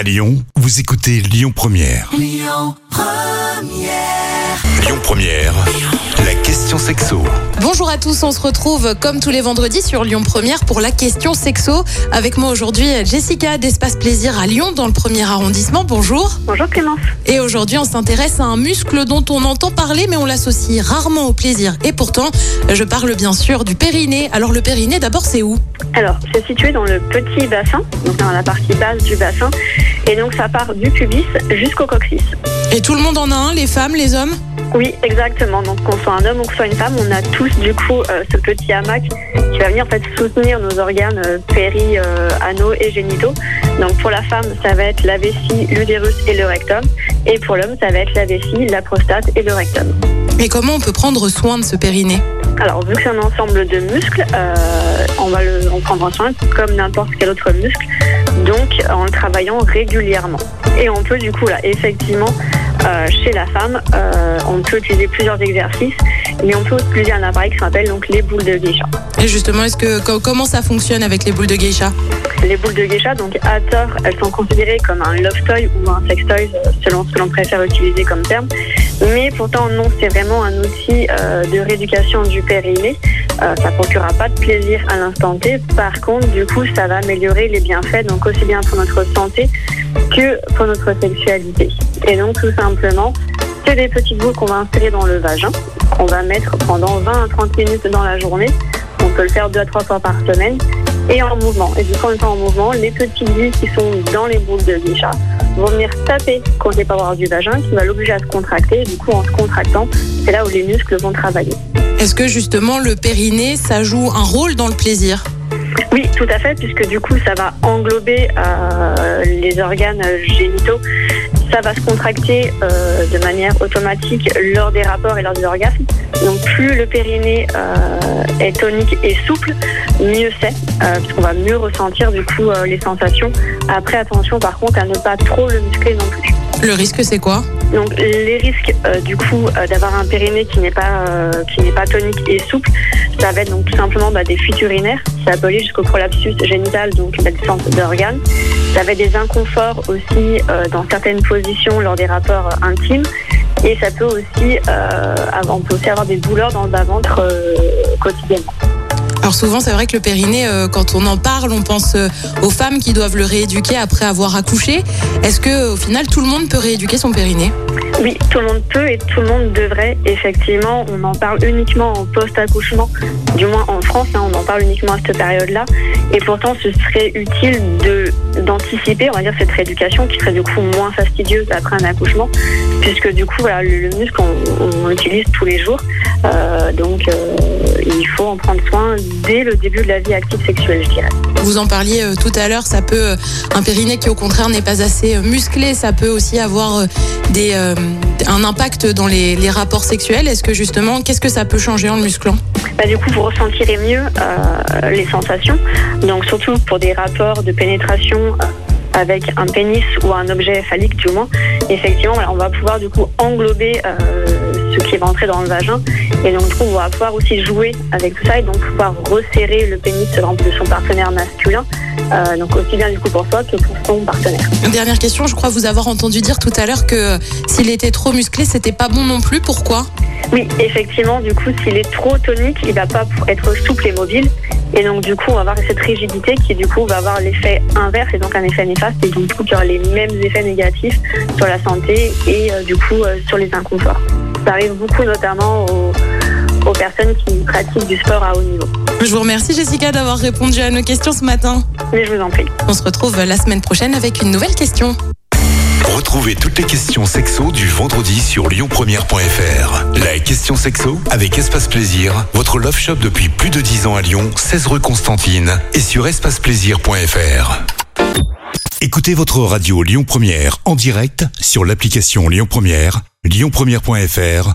À Lyon, vous écoutez Lyon Première. Lyon Première. La question sexo. Bonjour à tous, on se retrouve comme tous les vendredis sur Lyon Première pour la question sexo. Avec moi aujourd'hui Jessica d'Espace Plaisir à Lyon dans le premier arrondissement. Bonjour. Bonjour Clémence. Et aujourd'hui on s'intéresse à un muscle dont on entend parler mais on l'associe rarement au plaisir. Et pourtant, je parle bien sûr du périnée. Alors le périnée d'abord c'est où? Alors, c'est situé dans le petit bassin, donc dans la partie basse du bassin. Et donc, ça part du pubis jusqu'au coccyx. Et tout le monde en a un, les femmes, les hommes? Oui, exactement. Donc, qu'on soit un homme ou qu'on soit une femme, on a tous, du coup, euh, ce petit hamac qui va venir, en fait, soutenir nos organes euh, péri, euh, anaux et génitaux. Donc, pour la femme, ça va être la vessie, l'utérus et le rectum. Et pour l'homme, ça va être la vessie, la prostate et le rectum. Et comment on peut prendre soin de ce périnée? Alors, vu que c'est un ensemble de muscles, euh, on va le, en prendre soin comme n'importe quel autre muscle, donc en le travaillant régulièrement. Et on peut du coup, là, effectivement, euh, chez la femme, euh, on peut utiliser plusieurs exercices, mais on peut utiliser un appareil qui s'appelle donc les boules de geisha. Et justement, est-ce que co- comment ça fonctionne avec les boules de geisha? Les boules de geisha, donc à tort, elles sont considérées comme un love toy ou un sex toy, euh, selon ce que l'on préfère utiliser comme terme. Mais pourtant, non, c'est vraiment un outil euh, de rééducation du périnée. Euh, ça procurera pas de plaisir à l'instant T. Par contre, du coup, ça va améliorer les bienfaits, donc aussi bien pour notre santé que pour notre sexualité. Et donc, tout simplement, c'est des petites boules qu'on va insérer dans le vagin, qu'on va mettre pendant 20 à 30 minutes dans la journée. On peut le faire deux à trois fois par semaine et en mouvement. Et du coup, en étant en mouvement, les petites billes qui sont dans les boules de geisha vont venir taper contre les parois du vagin qui va l'obliger à se contracter. Et du coup, en se contractant, c'est là où les muscles vont travailler. Est-ce que justement le périnée, ça joue un rôle dans le plaisir? Oui, tout à fait, puisque du coup, ça va englober euh, les organes génitaux. Ça va se contracter euh, de manière automatique lors des rapports et lors des orgasmes. Donc, plus le périnée euh, est tonique et souple, mieux c'est, puisqu'on va mieux ressentir du coup les sensations. Après, attention par contre à ne pas trop le muscler non plus. Le risque, c'est quoi? Donc les risques euh, du coup euh, d'avoir un périnée qui n'est pas euh, qui n'est pas tonique et souple, ça va être donc tout simplement bah, des fuites urinaires, ça peut aller jusqu'au prolapsus génital, donc la descente d'organes. Ça va être des inconforts aussi dans certaines positions lors des rapports intimes. Et ça peut aussi, avoir, on peut aussi avoir des douleurs dans le bas-ventre quotidiennement. Alors souvent, c'est vrai que le périnée, euh, quand on en parle, on pense euh, aux femmes qui doivent le rééduquer après avoir accouché. Est-ce que au final, tout le monde peut rééduquer son périnée? Oui, tout le monde peut et tout le monde devrait. Effectivement, on en parle uniquement en post-accouchement, du moins en France, hein, on en parle uniquement à cette période-là. Et pourtant, ce serait utile de d'anticiper, on va dire, cette rééducation qui serait du coup moins fastidieuse après un accouchement, puisque du coup, le, le muscle, on l'utilise tous les jours. Euh, donc, euh, il faut en prendre soin dès le début de la vie active sexuelle, je dirais. Vous en parliez euh, tout à l'heure, ça peut un périnée qui au contraire n'est pas assez musclé, ça peut aussi avoir des un impact dans les, les rapports sexuels. Est-ce que justement, qu'est-ce que ça peut changer en le musclant? Bah, du coup, vous ressentirez mieux les sensations. Donc, surtout pour des rapports de pénétration avec un pénis ou un objet phallique, du moins. Effectivement, on va pouvoir du coup englober euh, ce qui va entrer dans le vagin. Et donc, du coup, on va pouvoir aussi jouer avec tout ça et donc pouvoir resserrer le pénis exemple, de son partenaire masculin. Euh, donc, aussi bien du coup pour soi que pour son partenaire. Dernière question, je crois vous avoir entendu dire tout à l'heure que s'il était trop musclé, c'était pas bon non plus. Pourquoi? Oui, effectivement, du coup, s'il est trop tonique, il va pas être souple et mobile. Et donc, du coup, on va avoir cette rigidité qui, du coup, va avoir l'effet inverse et donc un effet néfaste. Et donc, du coup, qui aura les mêmes effets négatifs sur la santé et, euh, du coup, euh, sur les inconforts. Ça arrive beaucoup, notamment aux, aux personnes qui pratiquent du sport à haut niveau. Je vous remercie Jessica d'avoir répondu à nos questions ce matin. Mais je vous en prie. On se retrouve la semaine prochaine avec une nouvelle question. Retrouvez toutes les questions sexo du vendredi sur lyonpremière.fr. La question sexo avec Espace Plaisir, votre love shop depuis plus de 10 ans à Lyon, 16 rue Constantine et sur espaceplaisir.fr. Écoutez votre radio Lyon Première en direct sur l'application Lyon Première, lyonpremière.fr